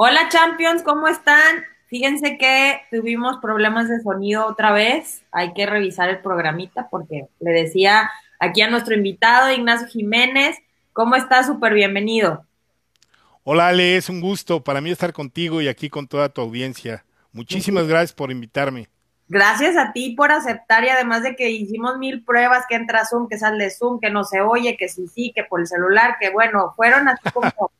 Hola Champions, ¿cómo están? Fíjense que tuvimos problemas de sonido otra vez. Hay que revisar el programita porque le decía aquí a nuestro invitado Ignacio Jiménez, ¿cómo estás? Súper bienvenido. Hola Ale, es un gusto para mí estar contigo y aquí con toda tu audiencia. Muchísimas gracias por invitarme. Gracias a ti por aceptar y además de que hicimos mil pruebas, que entra Zoom, que sale Zoom, que no se oye, que sí, sí, que por el celular, que bueno, fueron así como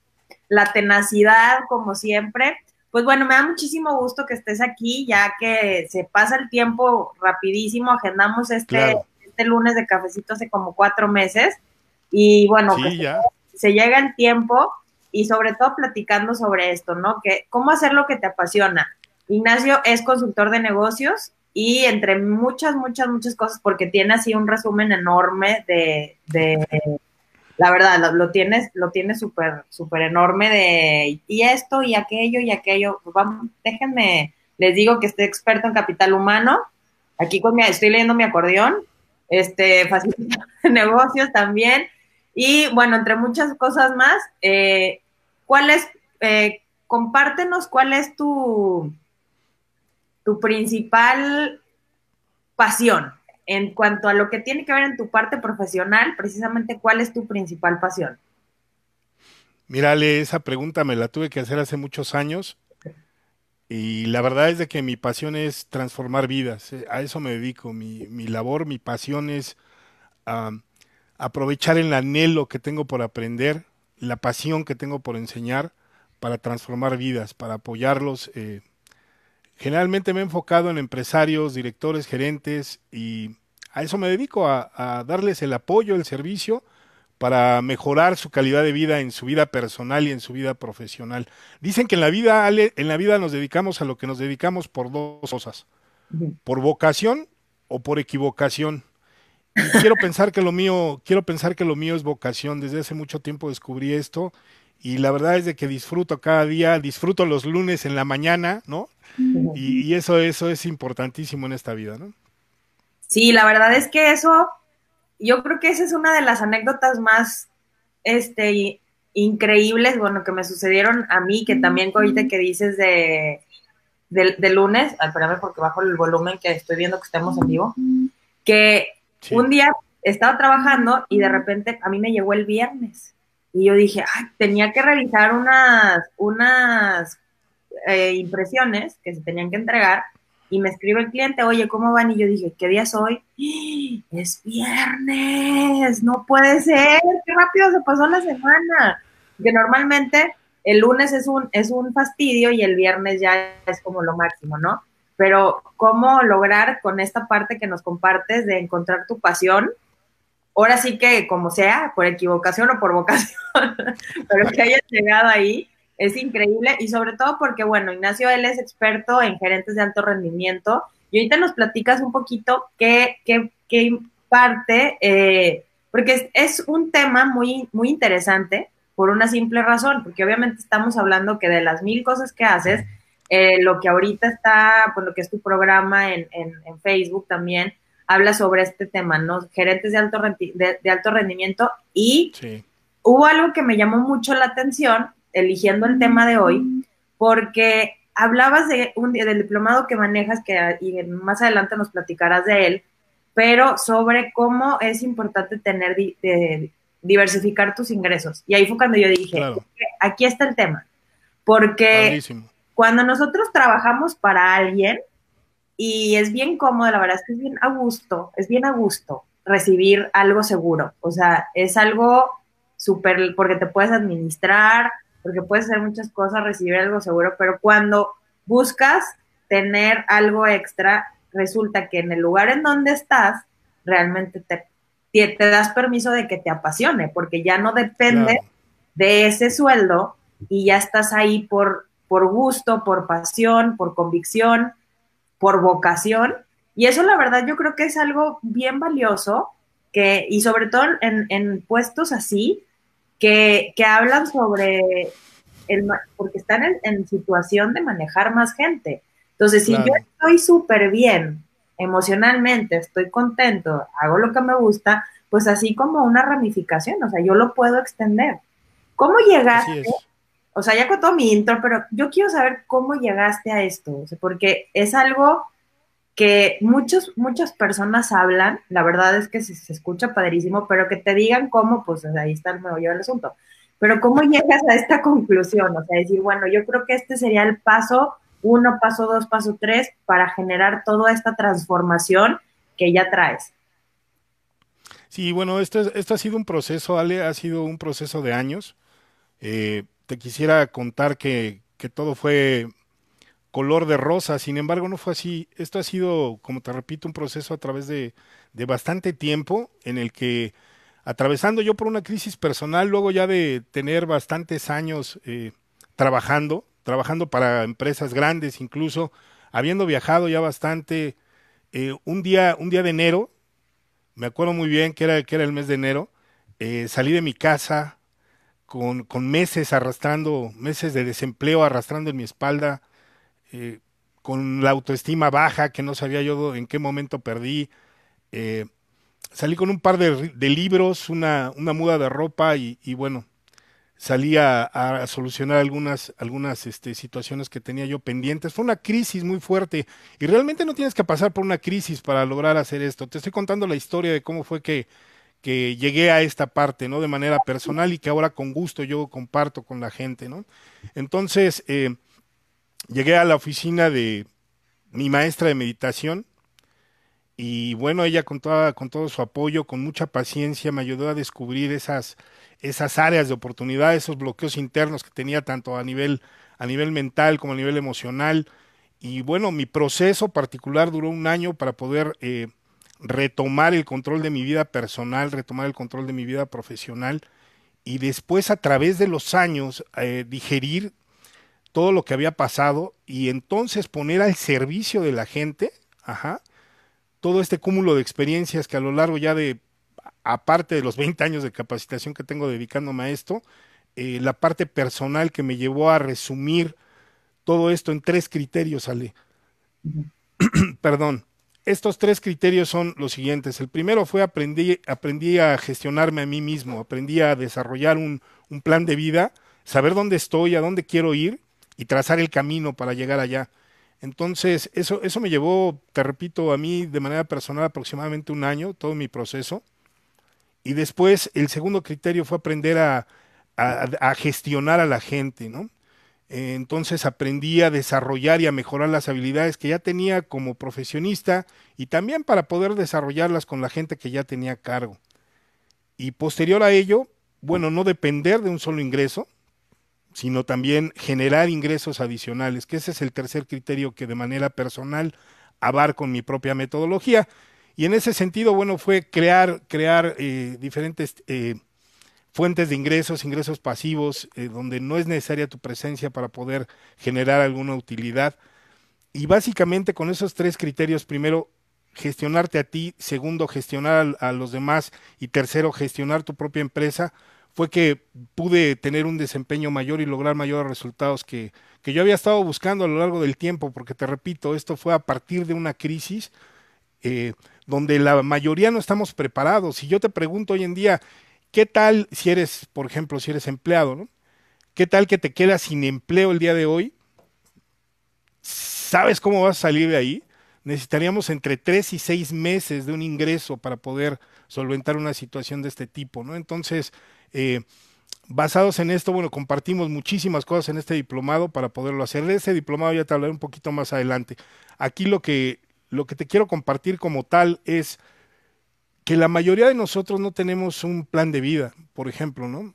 la tenacidad, como siempre. Pues bueno, me da muchísimo gusto que estés aquí, ya que se pasa el tiempo rapidísimo. Agendamos este, este lunes de cafecito hace como cuatro meses. Y bueno, se, llega el tiempo y sobre todo platicando sobre esto, ¿no? Que cómo hacer lo que te apasiona. Ignacio es consultor de negocios y entre muchas, muchas, muchas cosas, porque tiene así un resumen enorme de la verdad, lo, tienes, lo tienes súper, súper enorme de y esto y aquello y aquello. Pues vamos, déjenme, les digo que estoy experto en capital humano. Aquí estoy leyendo mi acordeón, este, negocios también. Y bueno, entre muchas cosas más, eh, ¿cuál es, eh, compártenos cuál es tu, tu principal pasión? En cuanto a lo que tiene que ver en tu parte profesional, precisamente, ¿cuál es tu principal pasión? Mírale, esa pregunta me la tuve que hacer hace muchos años y la verdad es de que mi pasión es transformar vidas, eh, a eso me dedico, mi, mi labor, mi pasión es aprovechar el anhelo que tengo por aprender, la pasión que tengo por enseñar para transformar vidas, para apoyarlos eh, Generalmente me he enfocado en empresarios, directores, gerentes y a eso me dedico, a, darles el apoyo, el servicio para mejorar su calidad de vida en su vida personal y en su vida profesional. Dicen que en la vida, Ale, en la vida nos dedicamos a lo que nos dedicamos por dos cosas, por vocación o por equivocación. quiero pensar que lo mío, quiero pensar que lo mío es vocación. Desde hace mucho tiempo descubrí esto y la verdad es de que disfruto cada día, disfruto los lunes en la mañana, ¿no? Y, eso, eso es importantísimo en esta vida, ¿no? Sí, la verdad es que eso, yo creo que esa es una de las anécdotas más, este, increíbles, bueno, que me sucedieron a mí, que también ahorita que dices de, de, lunes, espérame porque bajo el volumen que estoy viendo que estamos en vivo, que un día estaba trabajando y de repente a mí me llegó el viernes y yo dije, tenía que revisar unas, unas eh, impresiones que se tenían que entregar y me escribe el cliente, oye, ¿cómo van? Y yo dije, ¿qué día es hoy? Es viernes, no puede ser, qué rápido se pasó la semana. Que normalmente el lunes es un, es un fastidio y el viernes ya es como lo máximo, ¿no? Pero cómo lograr con esta parte que nos compartes de encontrar tu pasión, ahora sí que como sea, por equivocación o por vocación, pero que hayas llegado ahí, es increíble. Y sobre todo porque, bueno, Ignacio, él es experto en gerentes de alto rendimiento. Y ahorita nos platicas un poquito qué, qué, qué parte, eh, porque es, un tema muy, muy interesante por una simple razón, porque obviamente estamos hablando que de las mil cosas que haces, eh, lo que ahorita está, pues lo que es tu programa en, en, Facebook también, habla sobre este tema, ¿no? Gerentes de alto, de, alto rendimiento y hubo algo que me llamó mucho la atención eligiendo el tema de hoy, porque hablabas de un, del diplomado que manejas, que y más adelante nos platicarás de él, pero sobre cómo es importante tener, diversificar tus ingresos. Y ahí fue cuando yo dije, aquí está el tema, porque cuando nosotros trabajamos para alguien, y es bien cómodo, la verdad es que es bien a gusto, es bien a gusto recibir algo seguro, o sea, es algo súper, porque te puedes administrar, porque puedes hacer muchas cosas, recibir algo seguro, pero cuando buscas tener algo extra, resulta que en el lugar en donde estás, realmente te, te, das permiso de que te apasione, porque ya no depende de ese sueldo y ya estás ahí por, por gusto, por pasión, por convicción, por vocación. Y eso la verdad yo creo que es algo bien valioso, que, y sobre todo en, en puestos así, que, hablan sobre el, porque están en, situación de manejar más gente. Entonces, si yo estoy súper bien emocionalmente, estoy contento, hago lo que me gusta, pues así como una ramificación, o sea, yo lo puedo extender. ¿Cómo llegaste? O sea, ya con todo mi intro, pero yo quiero saber cómo llegaste a esto, porque es algo que muchos, muchas personas hablan, la verdad es que se, escucha padrísimo, pero que te digan cómo, pues ahí está el meollo del asunto. Pero cómo llegas a esta conclusión, o sea, decir, bueno, yo creo que este sería el paso uno, paso dos, paso tres, para generar toda esta transformación que ya traes. Sí, bueno, esto, esto ha sido un proceso, Ale, ha sido un proceso de años. Eh, te quisiera contar que, que todo fue color de rosa, sin embargo no fue así. Esto ha sido, como te repito, un proceso a través de, de bastante tiempo en el que, atravesando yo por una crisis personal, luego ya de tener bastantes años eh, trabajando, trabajando para empresas grandes incluso, habiendo viajado ya bastante, eh, un, día, un día de enero, me acuerdo muy bien que era, que era el mes de enero, eh, salí de mi casa con, meses arrastrando, meses de desempleo arrastrando en mi espalda, eh, con la autoestima baja que no sabía yo en qué momento perdí. Eh, salí con un par de, libros, una, una, muda de ropa y, y bueno, salí a, a, solucionar algunas, algunas este, situaciones que tenía yo pendientes. Fue una crisis muy fuerte y realmente no tienes que pasar por una crisis para lograr hacer esto. Te estoy contando la historia de cómo fue que, que llegué a esta parte, ¿no? De manera personal y que ahora con gusto yo comparto con la gente, ¿no? Entonces, eh, llegué a la oficina de mi maestra de meditación y bueno, ella con, toda, con todo su apoyo, con mucha paciencia, me ayudó a descubrir esas, esas áreas de oportunidad, esos bloqueos internos que tenía tanto a nivel, a nivel mental como a nivel emocional. Y bueno, mi proceso particular duró un año para poder eh, retomar el control de mi vida personal, retomar el control de mi vida profesional y después a través de los años eh, digerir todo lo que había pasado y entonces poner al servicio de la gente, ajá, todo este cúmulo de experiencias que a lo largo ya de, aparte de los 20 años de capacitación que tengo dedicándome a esto, eh, la parte personal que me llevó a resumir todo esto en tres criterios, Ale. Perdón. Estos tres criterios son los siguientes. El primero fue aprendí, aprendí a gestionarme a mí mismo, aprendí a desarrollar un, un plan de vida, saber dónde estoy, a dónde quiero ir y trazar el camino para llegar allá. Entonces, eso, eso me llevó, te repito, a mí de manera personal aproximadamente un año, todo mi proceso. Y después, el segundo criterio fue aprender a, a, a gestionar a la gente, ¿no? Entonces aprendí a desarrollar y a mejorar las habilidades que ya tenía como profesionista y también para poder desarrollarlas con la gente que ya tenía cargo. Y posterior a ello, bueno, no depender de un solo ingreso, sino también generar ingresos adicionales, que ese es el tercer criterio que de manera personal abarco en mi propia metodología. Y en ese sentido, bueno, fue crear, crear eh, diferentes eh, fuentes de ingresos, ingresos pasivos, eh, donde no es necesaria tu presencia para poder generar alguna utilidad. Y básicamente con esos tres criterios, primero, gestionarte a ti, segundo, gestionar a, los demás y tercero, gestionar tu propia empresa, fue que pude tener un desempeño mayor y lograr mayores resultados que, que yo había estado buscando a lo largo del tiempo, porque te repito, esto fue a partir de una crisis eh, donde la mayoría no estamos preparados. Y yo te pregunto hoy en día, ¿qué tal si eres, por ejemplo, si eres empleado, ¿no? ¿Qué tal que te quedas sin empleo el día de hoy? ¿Sabes cómo vas a salir de ahí? Necesitaríamos entre tres y seis meses de un ingreso para poder solventar una situación de este tipo, ¿no? Entonces, eh, basados en esto, bueno, compartimos muchísimas cosas en este diplomado para poderlo hacer. De ese diplomado ya te hablaré un poquito más adelante. Aquí lo que, lo que te quiero compartir como tal es que la mayoría de nosotros no tenemos un plan de vida, por ejemplo, ¿no?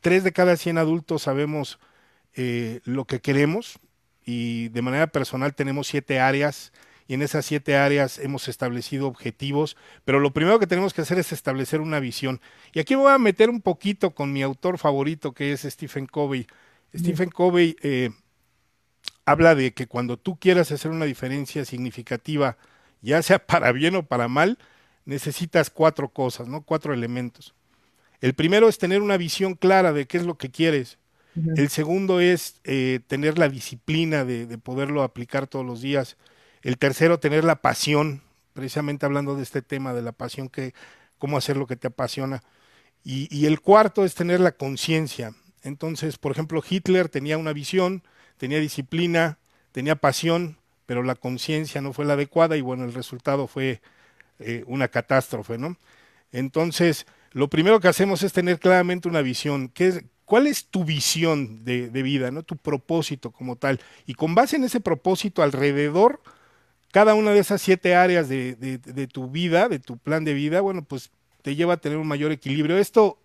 Tres de cada cien adultos sabemos eh, lo que queremos y de manera personal tenemos siete áreas y en esas siete áreas hemos establecido objetivos, pero lo primero que tenemos que hacer es establecer una visión. Y aquí voy a meter un poquito con mi autor favorito, que es Stephen Covey. Stephen Covey eh, habla de que cuando tú quieras hacer una diferencia significativa, ya sea para bien o para mal, necesitas cuatro cosas, ¿no? Cuatro elementos. El primero es tener una visión clara de qué es lo que quieres. El segundo es eh, tener la disciplina de, de, poderlo aplicar todos los días. El tercero, tener la pasión, precisamente hablando de este tema de la pasión, que cómo hacer lo que te apasiona. Y, y el cuarto es tener la conciencia. Entonces, por ejemplo, Hitler tenía una visión, tenía disciplina, tenía pasión, pero la conciencia no fue la adecuada y bueno, el resultado fue eh, una catástrofe, ¿no? Entonces, lo primero que hacemos es tener claramente una visión. ¿Qué es, ¿Cuál es tu visión de, vida, ¿no? tu propósito como tal? Y con base en ese propósito alrededor, cada una de esas siete áreas de, de, tu vida, de tu plan de vida, bueno, pues te lleva a tener un mayor equilibrio. Esto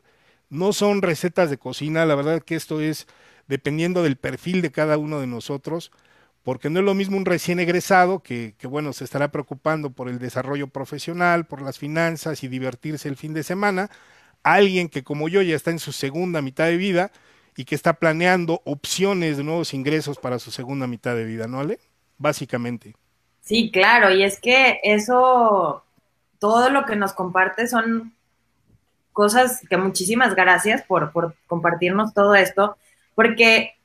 no son recetas de cocina, la verdad que esto es dependiendo del perfil de cada uno de nosotros, porque no es lo mismo un recién egresado que, que, bueno, se estará preocupando por el desarrollo profesional, por las finanzas y divertirse el fin de semana, alguien que como yo ya está en su segunda mitad de vida y que está planeando opciones de nuevos ingresos para su segunda mitad de vida, ¿no, Ale? Básicamente. Sí, claro, y es que eso, todo lo que nos comparte son cosas que muchísimas gracias por, por compartirnos todo esto, porque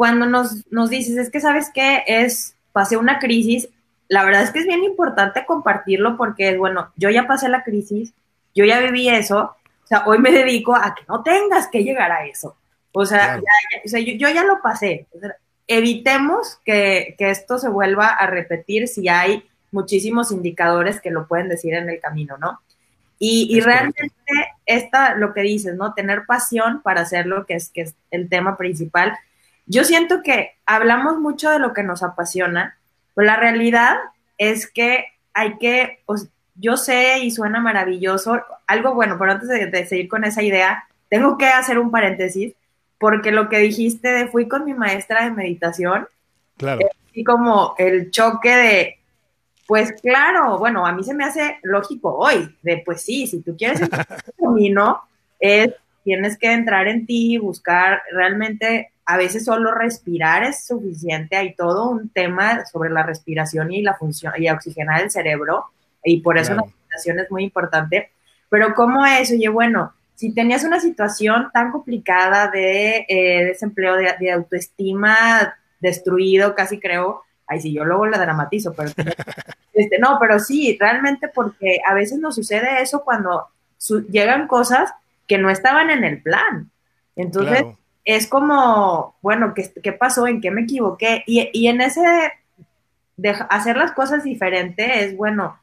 cuando nos, nos dices, es que sabes que es, pasé una crisis, la verdad es que es bien importante compartirlo porque, bueno, yo ya pasé la crisis, yo ya viví eso, o sea, hoy me dedico a que no tengas que llegar a eso. O sea, yo, ya lo pasé. evitemos que, esto se vuelva a repetir si hay muchísimos indicadores que lo pueden decir en el camino, ¿no? Y, realmente esta, lo que dices, ¿no? Tener pasión para hacer lo que es, que es el tema principal. Yo siento que hablamos mucho de lo que nos apasiona, pero la realidad es que hay que, yo sé y suena maravilloso, algo bueno, pero antes de, seguir con esa idea, tengo que hacer un paréntesis, porque lo que dijiste de fui con mi maestra de meditación, claro. y como el choque de, pues claro, bueno, a mí se me hace lógico hoy, de pues sí, si tú quieres el camino, es, tienes que entrar en ti, buscar realmente, a veces solo respirar es suficiente, hay todo un tema sobre la respiración y la función, y oxigenar el cerebro, y por eso la meditación es muy importante. Pero ¿cómo es? Oye, bueno, si tenías una situación tan complicada de eh, desempleo, de, autoestima destruido, casi creo, ay, sí, yo luego la dramatizo, pero este, no, pero sí, realmente porque a veces nos sucede eso cuando llegan cosas que no estaban en el plan. Entonces, es como, bueno, ¿qué, ¿qué, pasó? ¿En qué me equivoqué? Y, y en ese de hacer las cosas diferente es, bueno,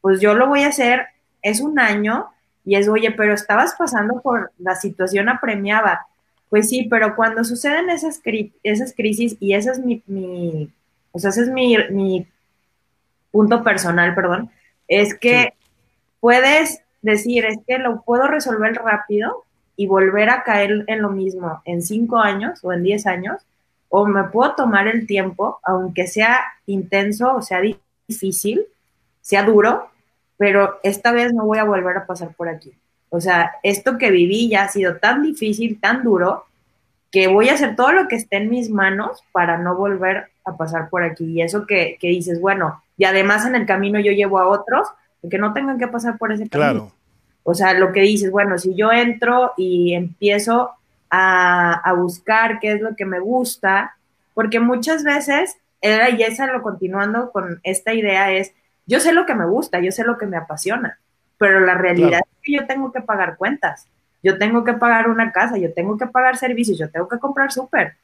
pues yo lo voy a hacer, es un año y es, oye, pero estabas pasando por la situación apremiada. Pues sí, pero cuando suceden esas, esas crisis, y ese es mi, mi o sea, ese es mi, mi punto personal, perdón, es que puedes decir, es que lo puedo resolver rápido y volver a caer en lo mismo en cinco años o en diez años, o me puedo tomar el tiempo, aunque sea intenso o sea difícil, sea duro, pero esta vez no voy a volver a pasar por aquí. O sea, esto que viví ya ha sido tan difícil, tan duro, que voy a hacer todo lo que esté en mis manos para no volver a pasar por aquí. Y eso que, dices, bueno, y además en el camino yo llevo a otros que no tengan que pasar por ese camino. Claro. O sea, lo que dices, bueno, si yo entro y empiezo a, a buscar qué es lo que me gusta, porque muchas veces, era, y esa lo continuando con esta idea, es yo sé lo que me gusta, yo sé lo que me apasiona, pero la realidad es que yo tengo que pagar cuentas, yo tengo que pagar una casa, yo tengo que pagar servicios, yo tengo que comprar súper.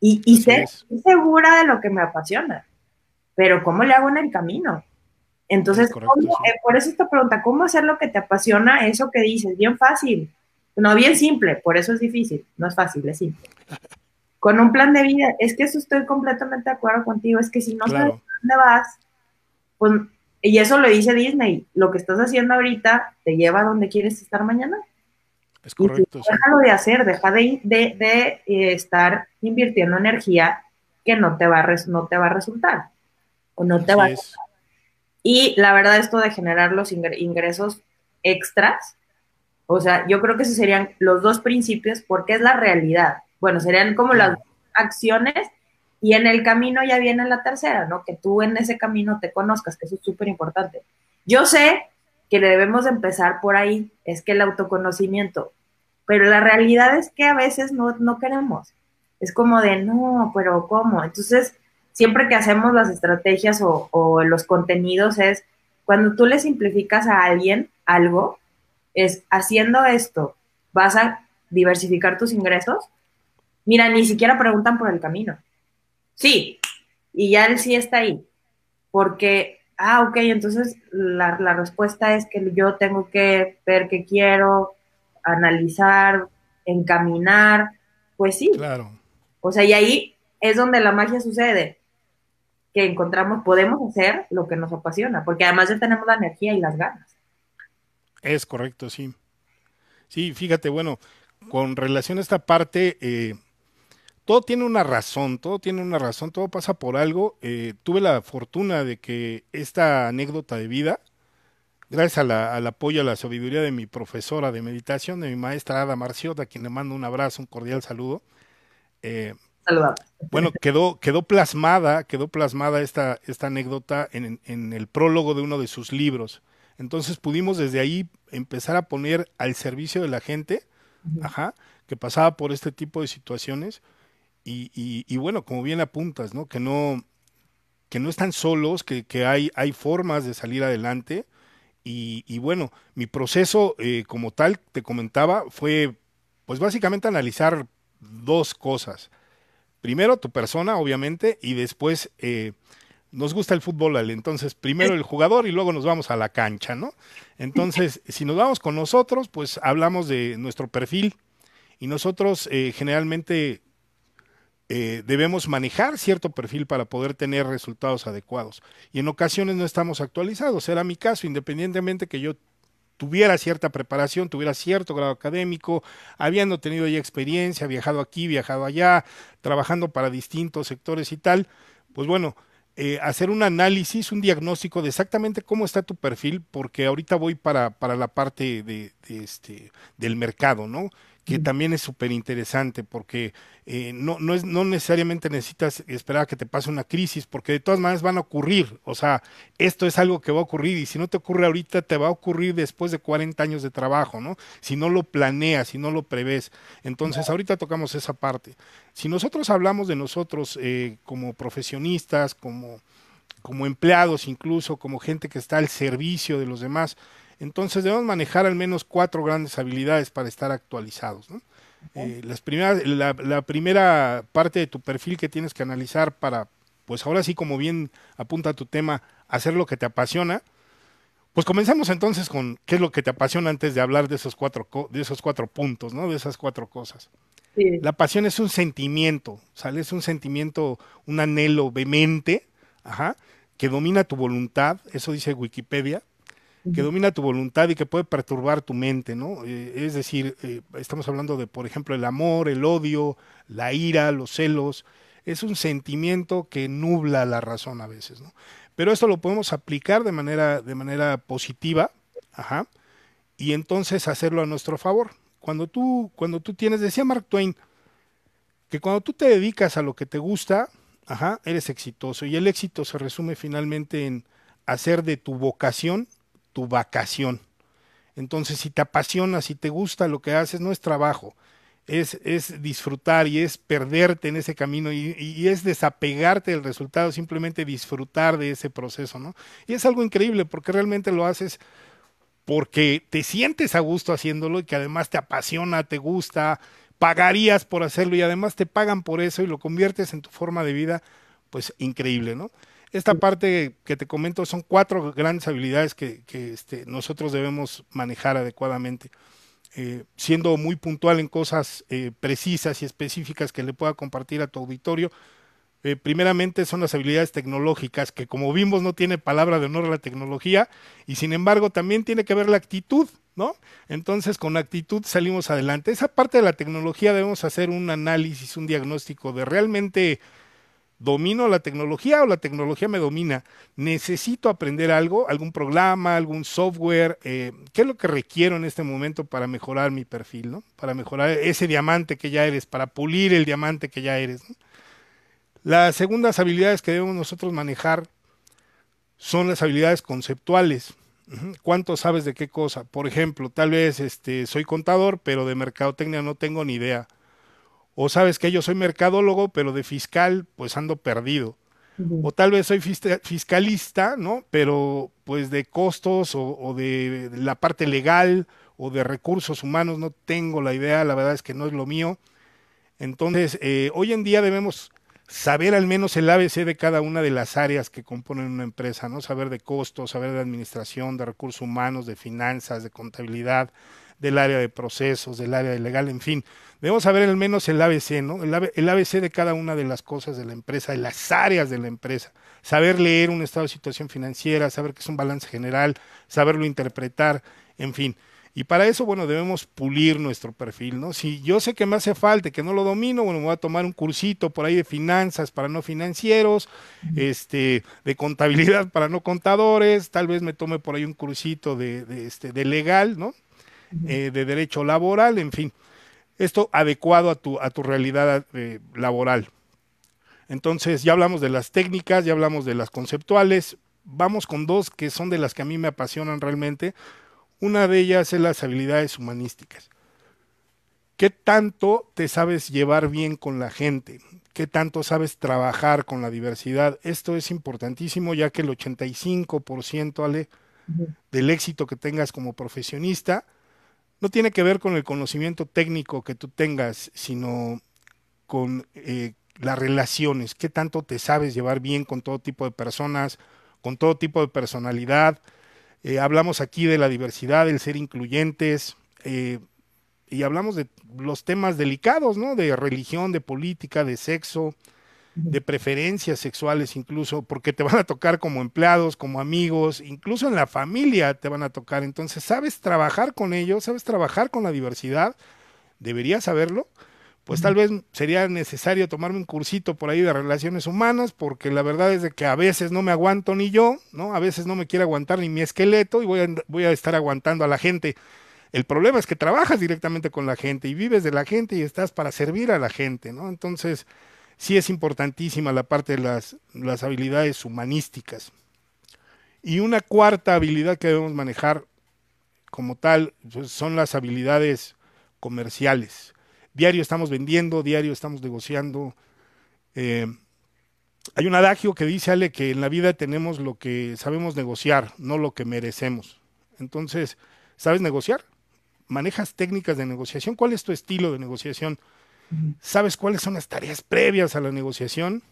Y, y sé, estoy segura de lo que me apasiona, pero ¿cómo le hago en el camino? Entonces, eh, por eso esta pregunta, ¿cómo hacer lo que te apasiona? Eso que dices, bien fácil, no bien simple, por eso es difícil, no es fácil, es simple. Con un plan de vida, es que eso estoy completamente de acuerdo contigo, es que si no sabes dónde vas, pues y eso lo dice Disney. Lo que estás haciendo ahorita te lleva a donde quieres estar mañana. Es correcto. Déjalo de hacer, deja de, de, eh, estar invirtiendo energía que no te va a, no te va a resultar. O no te va a Y la verdad, esto de generar los ingresos extras, o sea, yo creo que esos serían los dos principios porque es la realidad. Bueno, serían como las acciones y en el camino ya viene la tercera, ¿no? Que tú en ese camino te conozcas, que eso es súper importante. Yo sé que debemos empezar por ahí, es que el autoconocimiento, pero la realidad es que a veces no, no queremos. Es como de, no, pero ¿cómo? Entonces, siempre que hacemos las estrategias o, o los contenidos es, cuando tú le simplificas a alguien algo, es haciendo esto, vas a diversificar tus ingresos Mira, ni siquiera preguntan por el camino. Sí, y ya él sí está ahí. Porque, ah, ok, entonces la, la respuesta es que yo tengo que ver qué quiero, analizar, encaminar. Pues sí. Claro. O sea, y ahí es donde la magia sucede que encontramos, podemos hacer lo que nos apasiona, porque además ya tenemos la energía y las ganas. Es correcto, sí. Sí, fíjate, bueno, con relación a esta parte, eh, todo tiene una razón, todo tiene una razón, todo pasa por algo. Eh, tuve la fortuna de que esta anécdota de vida, gracias al apoyo, a la sabiduría de mi profesora de meditación, de mi maestra Ada Marciota, a quien le mando un abrazo, un cordial saludo, eh, bueno, quedó, quedó plasmada, quedó plasmada esta, esta anécdota en, en, el prólogo de uno de sus libros. Entonces pudimos desde ahí empezar a poner al servicio de la gente, ajá, que pasaba por este tipo de situaciones. Y, y, bueno, como bien apuntas, ¿no? Que no, que no están solos, que, que hay, hay formas de salir adelante. Y, y bueno, mi proceso eh, como tal, te comentaba, fue pues básicamente analizar dos cosas primero tu persona, obviamente, y después eh, nos gusta el fútbol, entonces primero el jugador y luego nos vamos a la cancha, ¿no? Entonces, si nos vamos con nosotros, pues hablamos de nuestro perfil y nosotros eh, generalmente eh, debemos manejar cierto perfil para poder tener resultados adecuados. Y en ocasiones no estamos actualizados. Era mi caso, independientemente que yo tuviera cierta preparación, tuviera cierto grado académico, habiendo tenido ya experiencia, viajado aquí, viajado allá, trabajando para distintos sectores y tal, pues bueno, eh, hacer un análisis, un diagnóstico de exactamente cómo está tu perfil, porque ahorita voy para, para la parte de, de este, del mercado, ¿no? Que también es súper interesante porque eh, no, no, es, no necesariamente necesitas esperar a que te pase una crisis porque de todas maneras van a ocurrir, o sea, esto es algo que va a ocurrir y si no te ocurre ahorita te va a ocurrir después de 40 años de trabajo, ¿no? Si no lo planeas, si no lo prevés. Entonces, ahorita tocamos esa parte. Si nosotros hablamos de nosotros eh, como profesionistas, como, como empleados incluso, como gente que está al servicio de los demás, entonces debemos manejar al menos cuatro grandes habilidades para estar actualizados. Eh, las primeras, la, primera parte de tu perfil que tienes que analizar para, pues ahora sí, como bien apunta tu tema, hacer lo que te apasiona. Pues comencemos entonces con qué es lo que te apasiona antes de hablar de esos cuatro, de esos cuatro puntos, ¿no? De esas cuatro cosas. La pasión es un sentimiento, ¿sale? Es un sentimiento, un anhelo vehemente, ajá, que domina tu voluntad, eso dice Wikipedia, que domina tu voluntad y que puede perturbar tu mente, ¿no? Eh, es decir, eh, estamos hablando de, por ejemplo, el amor, el odio, la ira, los celos. Es un sentimiento que nubla la razón a veces, ¿no? Pero esto lo podemos aplicar de manera, de manera positiva, ajá, y entonces hacerlo a nuestro favor. Cuando tú, cuando tú tienes, decía Mark Twain, que cuando tú te dedicas a lo que te gusta, ajá, eres exitoso. Y el éxito se resume finalmente en hacer de tu vocación tu vacación. Entonces, si te apasiona, si te gusta lo que haces, no es trabajo, es, es disfrutar y es perderte en ese camino y, y, es desapegarte del resultado, simplemente disfrutar de ese proceso, ¿no? Y es algo increíble porque realmente lo haces porque te sientes a gusto haciéndolo y que además te apasiona, te gusta, pagarías por hacerlo y además te pagan por eso y lo conviertes en tu forma de vida, pues increíble, ¿no? Esta parte que te comento son cuatro grandes habilidades que, este, nosotros debemos manejar adecuadamente. Eh, siendo muy puntual en cosas eh, precisas y específicas que le pueda compartir a tu auditorio. Eh, primeramente son las habilidades tecnológicas, que como vimos no tiene palabra de honor la tecnología, y sin embargo también tiene que ver la actitud, ¿no? Entonces con actitud salimos adelante. Esa parte de la tecnología debemos hacer un análisis, un diagnóstico de realmente ¿Domino la tecnología o la tecnología me domina? ¿Necesito aprender algo, algún programa, algún software? Eh, ¿Qué es lo que requiero en este momento para mejorar mi perfil, ¿no? Para mejorar ese diamante que ya eres, para pulir el diamante que ya eres. Las segundas habilidades que debemos nosotros manejar son las habilidades conceptuales. ¿Cuánto sabes de qué cosa? Por ejemplo, tal vez este, soy contador, pero de mercadotecnia no tengo ni idea o sabes que yo soy mercadólogo, pero de fiscal, pues ando perdido. O tal vez soy fiscalista, ¿no? Pero pues de costos o, de, la parte legal o de recursos humanos no tengo la idea, la verdad es que no es lo mío. Entonces, eh, hoy en día debemos saber al menos el ABC de cada una de las áreas que componen una empresa, ¿no? Saber de costos, saber de administración, de recursos humanos, de finanzas, de contabilidad, del área de procesos, del área de legal, en fin. Debemos saber al menos el ABC, ¿no? El, ABC de cada una de las cosas de la empresa, de las áreas de la empresa. Saber leer un estado de situación financiera, saber qué es un balance general, saberlo interpretar, en fin. Y para eso, bueno, debemos pulir nuestro perfil, ¿no? Si yo sé que me hace falta, que no lo domino, bueno, me voy a tomar un cursito por ahí de finanzas para no financieros, este, de contabilidad para no contadores, tal vez me tome por ahí un cursito de, de este, de legal, ¿no? Eh, de derecho laboral, en fin. Esto adecuado a tu, a tu realidad eh, laboral. Entonces, ya hablamos de las técnicas, ya hablamos de las conceptuales. Vamos con dos que son de las que a mí me apasionan realmente. Una de ellas es las habilidades humanísticas. ¿Qué tanto te sabes llevar bien con la gente? ¿Qué tanto sabes trabajar con la diversidad? Esto es importantísimo ya que el 85% Ale, del éxito que tengas como profesionista no tiene que ver con el conocimiento técnico que tú tengas, sino con eh, las relaciones, qué tanto te sabes llevar bien con todo tipo de personas, con todo tipo de personalidad. Eh, hablamos aquí de la diversidad, del ser incluyentes, eh, y hablamos de los temas delicados, ¿no? De religión, de política, de sexo, de preferencias sexuales incluso, porque te van a tocar como empleados, como amigos, incluso en la familia te van a tocar. Entonces, ¿sabes trabajar con ellos? ¿Sabes trabajar con la diversidad? ¿Deberías saberlo? Pues tal vez sería necesario tomarme un cursito por ahí de relaciones humanas, porque la verdad es de que a veces no me aguanto ni yo, ¿no? A veces no me quiere aguantar ni mi esqueleto y voy a, voy a estar aguantando a la gente. El problema es que trabajas directamente con la gente y vives de la gente y estás para servir a la gente, ¿no? Entonces, sí es importantísima la parte de las, las habilidades humanísticas. Y una cuarta habilidad que debemos manejar como tal pues, son las habilidades comerciales. Diario estamos vendiendo, diario estamos negociando. Eh, hay un adagio que dice, Ale, que en la vida tenemos lo que sabemos negociar, no lo que merecemos. Entonces, ¿sabes negociar? ¿Manejas técnicas de negociación? ¿Cuál es tu estilo de negociación? ¿Sabes cuáles son las tareas previas a la negociación?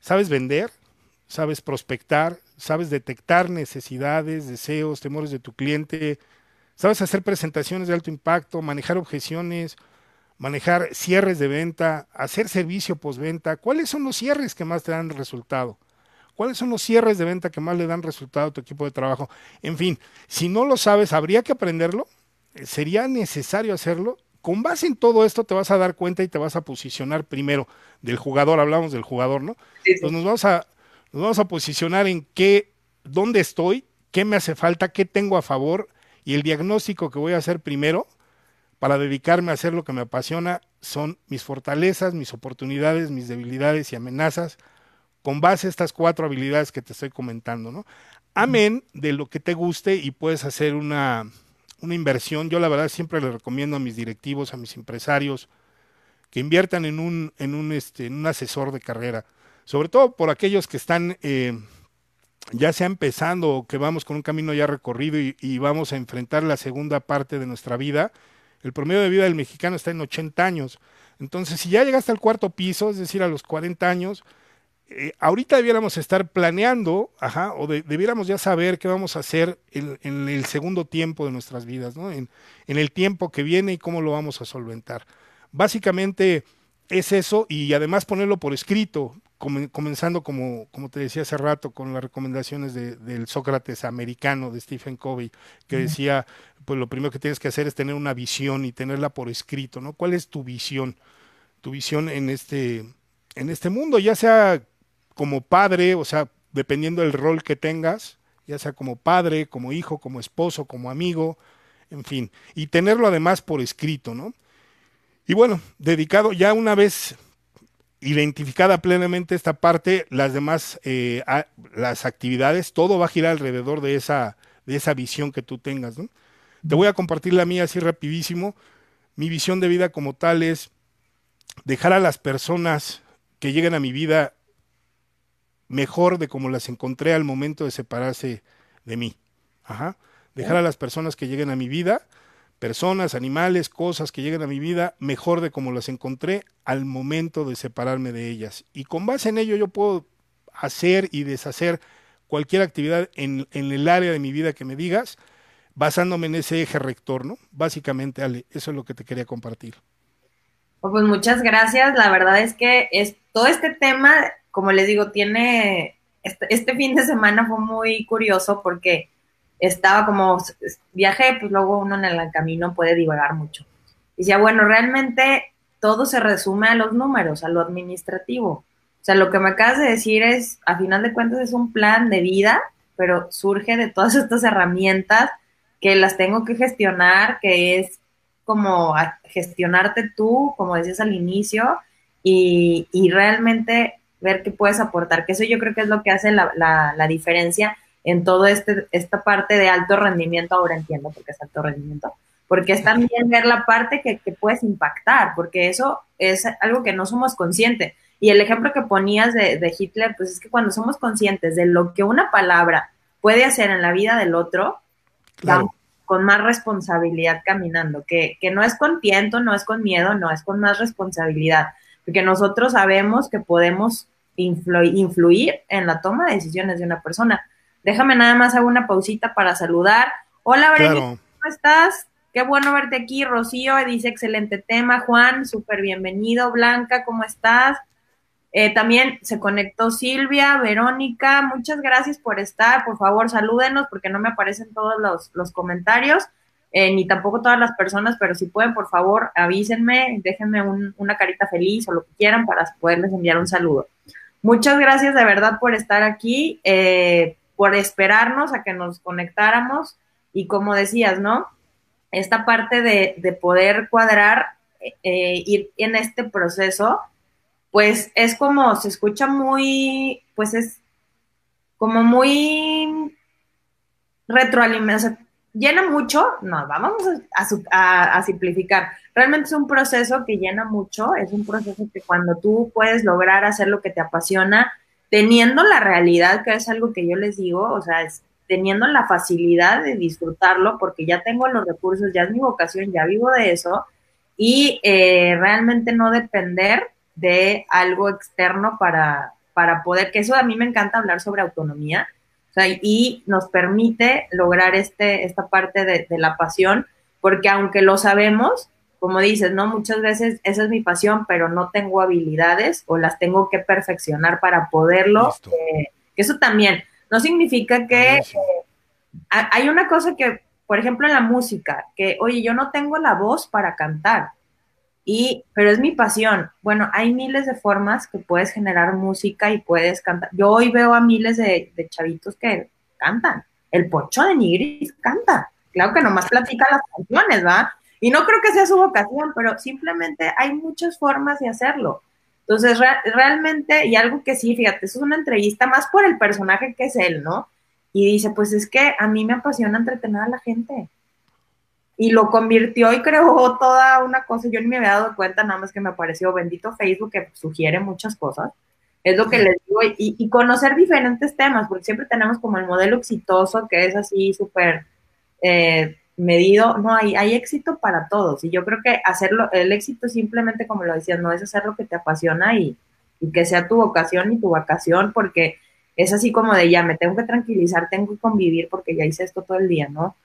¿Sabes vender? ¿Sabes prospectar? ¿Sabes detectar necesidades, deseos, temores de tu cliente? ¿Sabes hacer presentaciones de alto impacto, manejar objeciones, manejar cierres de venta, hacer servicio postventa? ¿Cuáles son los cierres que más te dan resultado? ¿Cuáles son los cierres de venta que más le dan resultado a tu equipo de trabajo? En fin, si no lo sabes, habría que aprenderlo. ¿Sería necesario hacerlo? Con base en todo esto te vas a dar cuenta y te vas a posicionar primero del jugador, hablamos del jugador, ¿no? Entonces nos vamos a nos vamos a posicionar en qué dónde estoy, qué me hace falta, qué tengo a favor y el diagnóstico que voy a hacer primero para dedicarme a hacer lo que me apasiona son mis fortalezas, mis oportunidades, mis debilidades y amenazas con base a estas cuatro habilidades que te estoy comentando, ¿no? Amén de lo que te guste y puedes hacer una una inversión. Yo la verdad siempre le recomiendo a mis directivos, a mis empresarios, que inviertan en un, en un, este, en un asesor de carrera. Sobre todo por aquellos que están eh, ya sea empezando o que vamos con un camino ya recorrido y, y, vamos a enfrentar la segunda parte de nuestra vida. El promedio de vida del mexicano está en 80 años. Entonces, si ya llegaste al cuarto piso, es decir, a los 40 años, eh, ahorita debiéramos estar planeando, ajá, o debiéramos ya saber qué vamos a hacer en, el segundo tiempo de nuestras vidas, ¿no? En, el tiempo que viene y cómo lo vamos a solventar. Básicamente es eso y además ponerlo por escrito, comenzando como, como te decía hace rato con las recomendaciones del Sócrates americano de Stephen Covey, que decía, pues lo primero que tienes que hacer es tener una visión y tenerla por escrito, ¿no? ¿Cuál es tu visión? Tu visión en este, en este mundo, ya sea como padre, o sea, dependiendo del rol que tengas, ya sea como padre, como hijo, como esposo, como amigo, en fin, y tenerlo además por escrito, ¿no? Y bueno, dedicado ya una vez identificada plenamente esta parte, las demás, eh, las actividades, todo va a girar alrededor de esa, de esa visión que tú tengas, ¿no? Te voy a compartir la mía así rapidísimo. Mi visión de vida como tal es dejar a las personas que lleguen a mi vida mejor de como las encontré al momento de separarse de mí. Ajá. Dejar a las personas que lleguen a mi vida personas, animales, cosas que lleguen a mi vida mejor de como las encontré al momento de separarme de ellas. Y con base en ello yo puedo hacer y deshacer cualquier actividad en, en el área de mi vida que me digas, basándome en ese eje rector, ¿no? Básicamente, Ale, eso es lo que te quería compartir. Oh, pues muchas gracias. La verdad es que es, todo este tema, como les digo, tiene, este, este fin de semana fue muy curioso porque estaba como, viajé, pues luego uno en el camino puede divagar mucho. Y decía, bueno, realmente todo se resume a los números, a lo administrativo. O sea, lo que me acabas de decir es, a final de cuentas, es un plan de vida, pero surge de todas estas herramientas que las tengo que gestionar, que es como gestionarte tú, como decías al inicio, y, realmente ver qué puedes aportar, que eso yo creo que es lo que hace la, la diferencia en todo este, esta parte de alto rendimiento, ahora entiendo por qué es alto rendimiento, porque es también ver la parte que, puedes impactar, porque eso es algo que no somos conscientes. Y el ejemplo que ponías de, Hitler, pues es que cuando somos conscientes de lo que una palabra puede hacer en la vida del otro, vamos con más responsabilidad caminando, que, que no es con tiento, no es con miedo, no, es con más responsabilidad, porque nosotros sabemos que podemos influir en la toma de decisiones de una persona. Déjame nada más hago una pausita para saludar. Hola, Berenice, ¿cómo estás? Qué bueno verte aquí. Rocío dice excelente tema. Juan, súper bienvenido. Blanca, ¿cómo estás? Eh, también se conectó Silvia, Verónica, muchas gracias por estar. Por favor, salúdenos porque no me aparecen todos los, comentarios, eh, ni tampoco todas las personas, pero si pueden, por favor, avísenme, déjenme una carita feliz o lo que quieran para poderles enviar un saludo. Muchas gracias de verdad por estar aquí. Eh, por esperarnos a que nos conectáramos y como decías, ¿no? Esta parte de, poder cuadrar, eh, ir en este proceso, pues es como, se escucha muy, pues es como muy retroalimentado, llena mucho, no, vamos a, simplificar. Realmente es un proceso que llena mucho, es un proceso que cuando tú puedes lograr hacer lo que te apasiona, teniendo la realidad, que es algo que yo les digo, o sea, es teniendo la facilidad de disfrutarlo, porque ya tengo los recursos, ya es mi vocación, ya vivo de eso, y eh, realmente no depender de algo externo para, para poder, que eso a mí me encanta hablar sobre autonomía, sea, y nos permite lograr este, esta parte de, de la pasión, porque aunque lo sabemos, como dices, ¿no? Muchas veces esa es mi pasión, pero no tengo habilidades o las tengo que perfeccionar para poderlo. Eh, eso también no significa que eh, hay una cosa que, por ejemplo, en la música, que, oye, yo no tengo la voz para cantar, y, pero es mi pasión. Bueno, hay miles de formas que puedes generar música y puedes cantar. Yo hoy veo a miles de, chavitos que cantan. El Pocho de Nigris canta. Claro que nomás platica las canciones, ¿va? Y no creo que sea su vocación, pero simplemente hay muchas formas de hacerlo. Entonces, realmente, y algo que sí, fíjate, eso es una entrevista más por el personaje que es él, ¿no? Y dice, pues es que a mí me apasiona entretener a la gente. Y lo convirtió y creó toda una cosa. Yo ni me había dado cuenta, nada más que me apareció bendito Facebook que sugiere muchas cosas. Es lo que les digo. Y, y conocer diferentes temas, porque siempre tenemos como el modelo exitoso que es así súper eh, medido, no, hay, hay éxito para todos. Y yo creo que hacerlo, el éxito simplemente, como lo decías, no es hacer lo que te apasiona y, que sea tu vocación y tu vacación, porque es así como de ya, me tengo que tranquilizar, tengo que convivir porque ya hice esto todo el día, ¿no?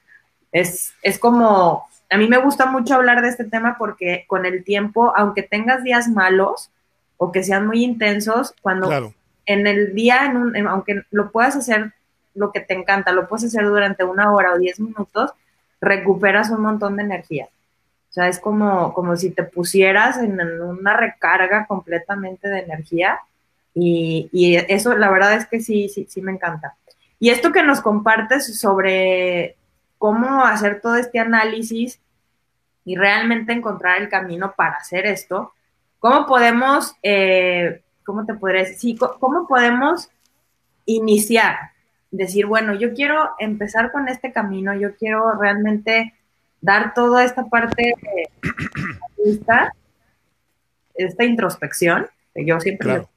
Es, es como, a mí me gusta mucho hablar de este tema porque con el tiempo, aunque tengas días malos o que sean muy intensos, cuando en el día, en un, aunque lo puedas hacer lo que te encanta, lo puedes hacer durante una hora o diez minutos, recuperas un montón de energía. O sea, es como, como si te pusieras en una recarga completamente de energía y, eso la verdad es que sí, sí, sí me encanta. Y esto que nos compartes sobre cómo hacer todo este análisis y realmente encontrar el camino para hacer esto, ¿cómo podemos, eh, cómo te podría decir, cómo podemos iniciar? decir, bueno, yo quiero empezar con este camino, yo quiero realmente dar toda esta parte de esta, esta introspección, que yo siempre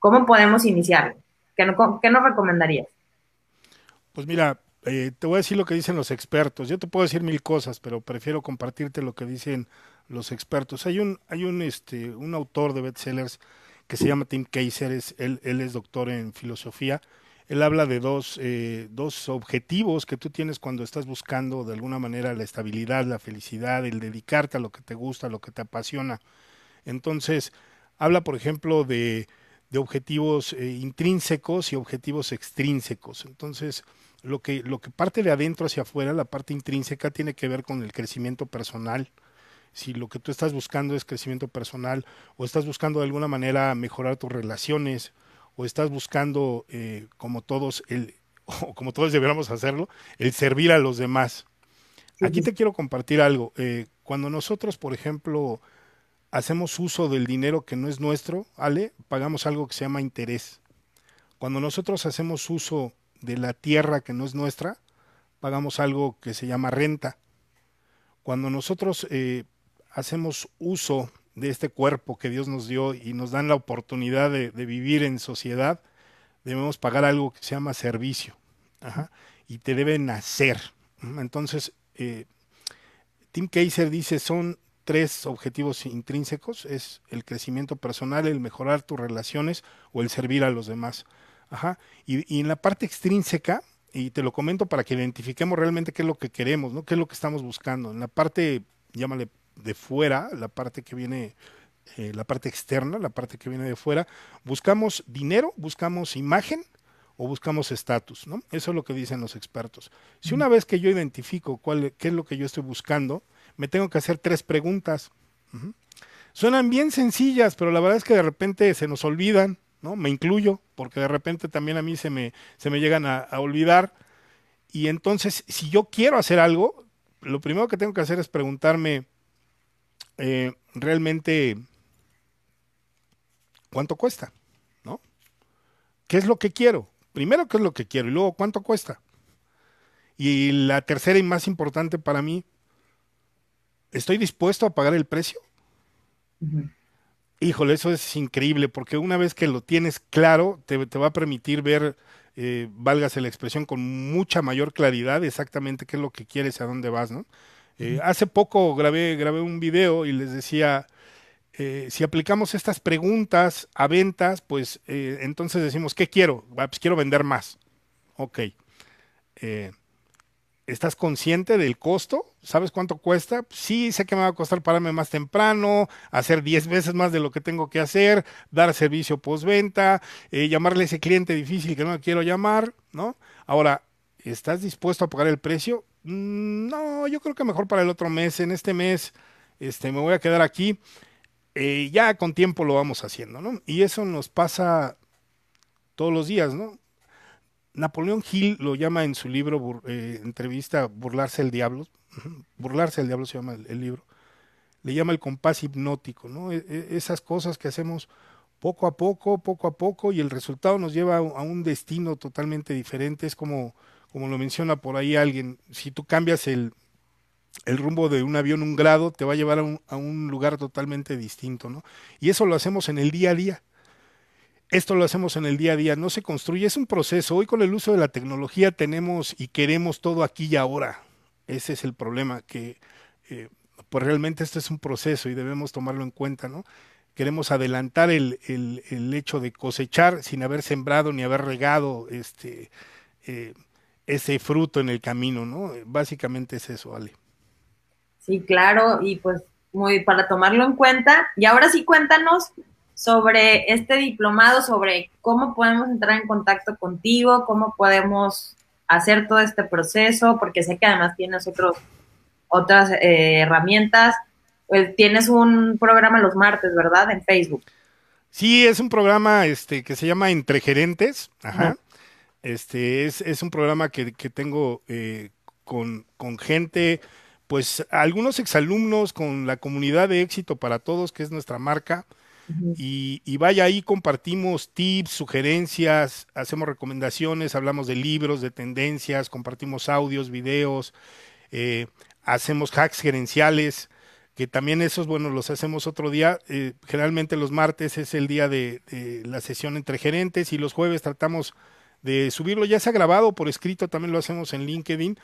¿cómo podemos iniciarlo? ¿Qué, no, ¿Qué nos recomendarías? Pues mira, eh, te voy a decir lo que dicen los expertos. Yo te puedo decir mil cosas, pero prefiero compartirte lo que dicen los expertos. Hay un, hay un, este, un autor de bestsellers que se llama Tim Kaiser, es, él, él es doctor en filosofía. Él habla de dos, eh, dos objetivos que tú tienes cuando estás buscando de alguna manera la estabilidad, la felicidad, el dedicarte a lo que te gusta, a lo que te apasiona. Entonces, habla, por ejemplo, de, de objetivos eh, intrínsecos y objetivos extrínsecos. Entonces, lo que, lo que parte de adentro hacia afuera, la parte intrínseca, tiene que ver con el crecimiento personal. Si lo que tú estás buscando es crecimiento personal o estás buscando de alguna manera mejorar tus relaciones o estás buscando, eh, como todos, el, o como todos deberíamos hacerlo, el servir a los demás. Aquí te quiero compartir algo. Eh, cuando nosotros, por ejemplo, hacemos uso del dinero que no es nuestro, Ale, pagamos algo que se llama interés. Cuando nosotros hacemos uso de la tierra que no es nuestra, pagamos algo que se llama renta. Cuando nosotros eh, hacemos uso de este cuerpo que Dios nos dio y nos dan la oportunidad de, vivir en sociedad, debemos pagar algo que se llama servicio. y te deben hacer. Entonces, eh, Tim Kaiser dice, son tres objetivos intrínsecos, es el crecimiento personal, el mejorar tus relaciones o el servir a los demás. Ajá. Y, en la parte extrínseca, y te lo comento para que identifiquemos realmente qué es lo que queremos, ¿no? qué es lo que estamos buscando. En la parte, llámale de fuera, la parte que viene, eh, la parte externa, la parte que viene de fuera, buscamos dinero, buscamos imagen o buscamos estatus, ¿no? Eso es lo que dicen los expertos. Si una vez que yo identifico cuál, qué es lo que yo estoy buscando, me tengo que hacer tres preguntas. Suenan bien sencillas, pero la verdad es que de repente se nos olvidan. ¿No? Me incluyo, porque de repente también a mí se me, se me llegan a, olvidar. Y entonces, si yo quiero hacer algo, lo primero que tengo que hacer es preguntarme eh, realmente cuánto cuesta, ¿no? ¿Qué es lo que quiero? Primero, ¿qué es lo que quiero? Y luego, ¿cuánto cuesta? Y la tercera y más importante para mí, ¿estoy dispuesto a pagar el precio? Híjole, eso es increíble, porque una vez que lo tienes claro, te, va a permitir ver, eh, válgase la expresión, con mucha mayor claridad exactamente qué es lo que quieres y a dónde vas, ¿no? Eh, hace poco grabé, grabé un video y les decía, eh, si aplicamos estas preguntas a ventas, pues eh, entonces decimos, ¿qué quiero? Ah, pues quiero vender más. Ok. ¿Estás consciente del costo? ¿Sabes cuánto cuesta? Sí, sé que me va a costar pararme más temprano, hacer 10 veces más de lo que tengo que hacer, dar servicio postventa, eh, llamarle a ese cliente difícil que no quiero llamar, ¿no? Ahora, ¿estás dispuesto a pagar el precio? Mm, no, yo creo que mejor para el otro mes. En este mes este, me voy a quedar aquí. Eh, ya con tiempo lo vamos haciendo, ¿no? Y eso nos pasa todos los días, ¿no? Napoleón Hill lo llama en su libro, eh, entrevista, Burlarse el Diablo, Burlarse el Diablo se llama el, libro, le llama el compás hipnótico, ¿no? E, e, esas cosas que hacemos poco a poco, poco a poco, y el resultado nos lleva a, un destino totalmente diferente, es como, como lo menciona por ahí alguien, si tú cambias el, el rumbo de un avión un grado, te va a llevar a un, a un lugar totalmente distinto, ¿no? Y eso lo hacemos en el día a día esto lo hacemos en el día a día, no se construye, es un proceso. Hoy con el uso de la tecnología tenemos y queremos todo aquí y ahora. Ese es el problema, que eh, pues realmente esto es un proceso y debemos tomarlo en cuenta, ¿no? Queremos adelantar el, el, el hecho de cosechar sin haber sembrado ni haber regado este, eh, ese fruto en el camino, ¿no? Básicamente es eso, Ale. Sí, claro, y pues muy para tomarlo en cuenta. Y ahora sí cuéntanos sobre este diplomado, sobre cómo podemos entrar en contacto contigo, cómo podemos hacer todo este proceso, porque sé que además tienes otros, otras eh, herramientas. Pues tienes un programa los martes, ¿verdad? En Facebook. Sí, es un programa este, que se llama Entre Gerentes. Ajá. Este es, es, un programa que, que tengo eh, con, con gente, pues algunos exalumnos, con la comunidad de éxito para todos, que es nuestra marca y, vaya ahí, compartimos tips, sugerencias, hacemos recomendaciones, hablamos de libros, de tendencias, compartimos audios, videos, eh, hacemos hacks gerenciales, que también esos, bueno, los hacemos otro día. Eh, generalmente los martes es el día de, la sesión entre gerentes y los jueves tratamos de subirlo, ya se ha grabado por escrito, también lo hacemos en LinkedIn,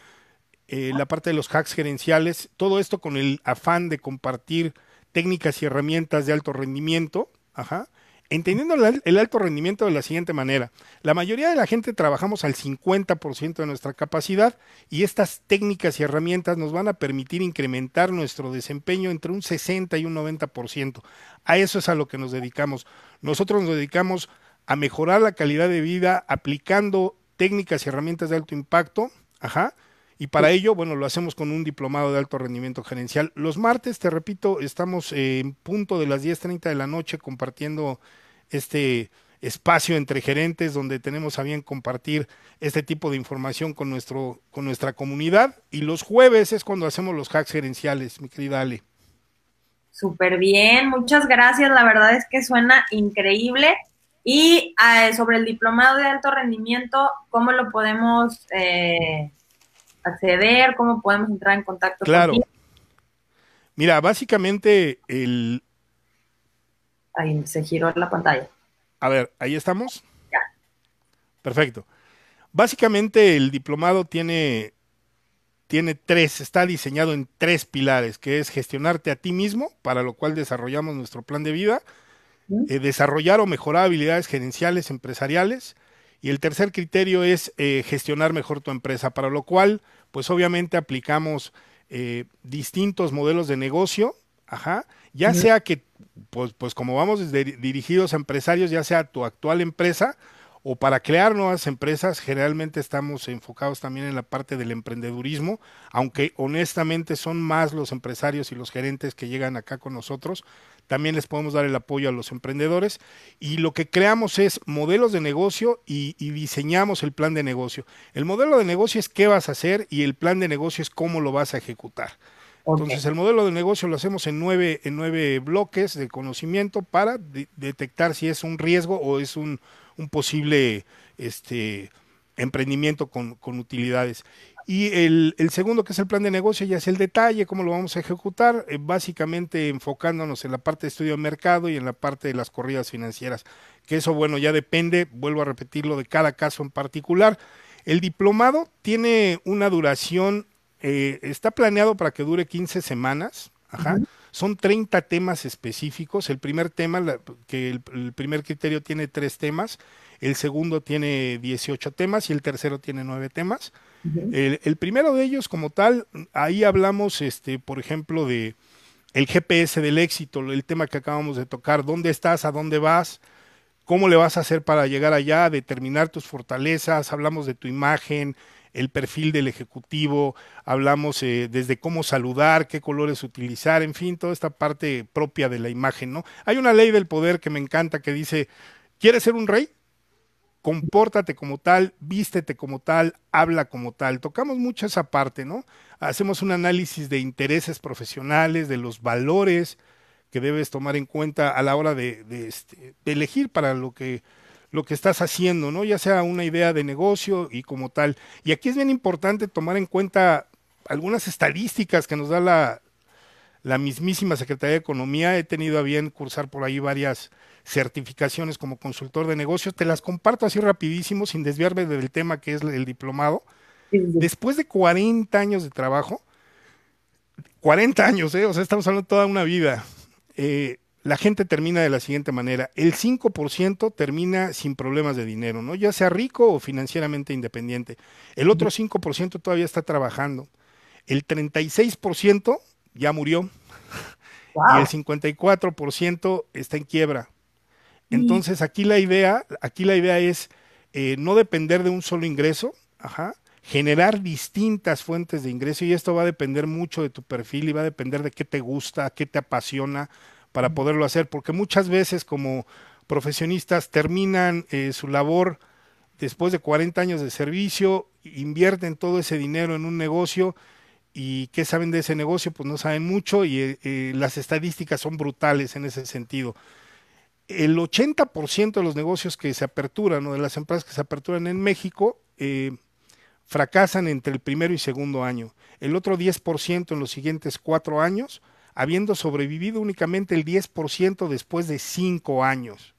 eh, la parte de los hacks gerenciales, todo esto con el afán de compartir técnicas y herramientas de alto rendimiento, ajá, entendiendo el, alto rendimiento de la siguiente manera. La mayoría de la gente trabajamos al 50% de nuestra capacidad y estas técnicas y herramientas nos van a permitir incrementar nuestro desempeño entre un 60 y un 90%. A eso es a lo que nos dedicamos. Nosotros nos dedicamos a mejorar la calidad de vida aplicando técnicas y herramientas de alto impacto, ajá, y para ello, bueno, lo hacemos con un diplomado de alto rendimiento gerencial. Los martes, te repito, estamos en punto de las 10.30 de la noche compartiendo este espacio entre gerentes donde tenemos a bien compartir este tipo de información con, nuestro, con nuestra comunidad. Y los jueves es cuando hacemos los hacks gerenciales, mi querida Ale. Súper bien, muchas gracias. La verdad es que suena increíble. Y eh, sobre el diplomado de alto rendimiento, ¿cómo lo podemos eh, acceder? ¿Cómo podemos entrar en contacto claro. Mira, básicamente el... Ahí se giró la pantalla. A ver, ahí estamos. Ya. Perfecto. Básicamente el diplomado tiene, tiene tres, está diseñado en tres pilares, que es gestionarte a ti mismo, para lo cual desarrollamos nuestro plan de vida, eh, desarrollar o mejorar habilidades gerenciales empresariales, y el tercer criterio es eh, gestionar mejor tu empresa, para lo cual, pues obviamente aplicamos eh, distintos modelos de negocio, ajá, ya sea que, pues, pues como vamos dirigidos a empresarios, ya sea tu actual empresa o para crear nuevas empresas, generalmente estamos enfocados también en la parte del emprendedurismo, aunque honestamente son más los empresarios y los gerentes que llegan acá con nosotros, también les podemos dar el apoyo a los emprendedores y lo que creamos es modelos de negocio y, diseñamos el plan de negocio. El modelo de negocio es qué vas a hacer y el plan de negocio es cómo lo vas a ejecutar. Entonces el modelo de negocio lo hacemos en nueve, en nueve bloques de conocimiento para detectar si es un riesgo o es un, un posible este, emprendimiento con, con utilidades. Y el, el, segundo, que es el plan de negocio, ya es el detalle, cómo lo vamos a ejecutar, eh, básicamente enfocándonos en la parte de estudio de mercado y en la parte de las corridas financieras, que eso, bueno, ya depende, vuelvo a repetirlo, de cada caso en particular. El diplomado tiene una duración, eh, está planeado para que dure 15 semanas, ajá. Son 30 temas específicos. El primer tema, que el primer criterio tiene tres temas, el segundo tiene 18 temas y el tercero tiene nueve temas el, primero de ellos, como tal, ahí hablamos, este, por ejemplo, de el GPS del éxito, el tema que acabamos de tocar, dónde estás, a dónde vas, cómo le vas a hacer para llegar allá, determinar tus fortalezas, hablamos de tu imagen, el perfil del ejecutivo, hablamos eh, desde cómo saludar, qué colores utilizar, en fin, toda esta parte propia de la imagen, ¿no? Hay una ley del poder que me encanta que dice, ¿quieres ser un rey? Compórtate como tal, vístete como tal, habla como tal. Tocamos mucho esa parte, ¿no? Hacemos un análisis de intereses profesionales, de los valores que debes tomar en cuenta a la hora de, este, de elegir para lo que, lo que estás haciendo, ¿no? Ya sea una idea de negocio y como tal. Y aquí es bien importante tomar en cuenta algunas estadísticas que nos da la, la mismísima Secretaría de Economía. He tenido a bien cursar por ahí varias certificaciones como consultor de negocios. Te las comparto así rapidísimo, sin desviarme del tema que es el diplomado. Después de 40 años de trabajo, 40 años, ¿eh? o sea, estamos hablando de toda una vida, eh, la gente termina de la siguiente manera. El 5% termina sin problemas de dinero, ¿no? Ya sea rico o financieramente independiente. El otro 5% todavía está trabajando. El 36% ya murió. Y el 54% está en quiebra. Entonces, aquí la idea, aquí la idea es eh, no depender de un solo ingreso, ajá, generar distintas fuentes de ingreso y esto va a depender mucho de tu perfil y va a depender de qué te gusta, qué te apasiona para poderlo hacer, porque muchas veces como profesionistas terminan eh, su labor después de 40 años de servicio, invierten todo ese dinero en un negocio y qué saben de ese negocio, pues no saben mucho y eh, las estadísticas son brutales en ese sentido el 80% de los negocios que se aperturan o de las empresas que se aperturan en México eh, fracasan entre el primero y segundo año. El otro 10% en los siguientes cuatro años, habiendo sobrevivido únicamente el 10% después de cinco años.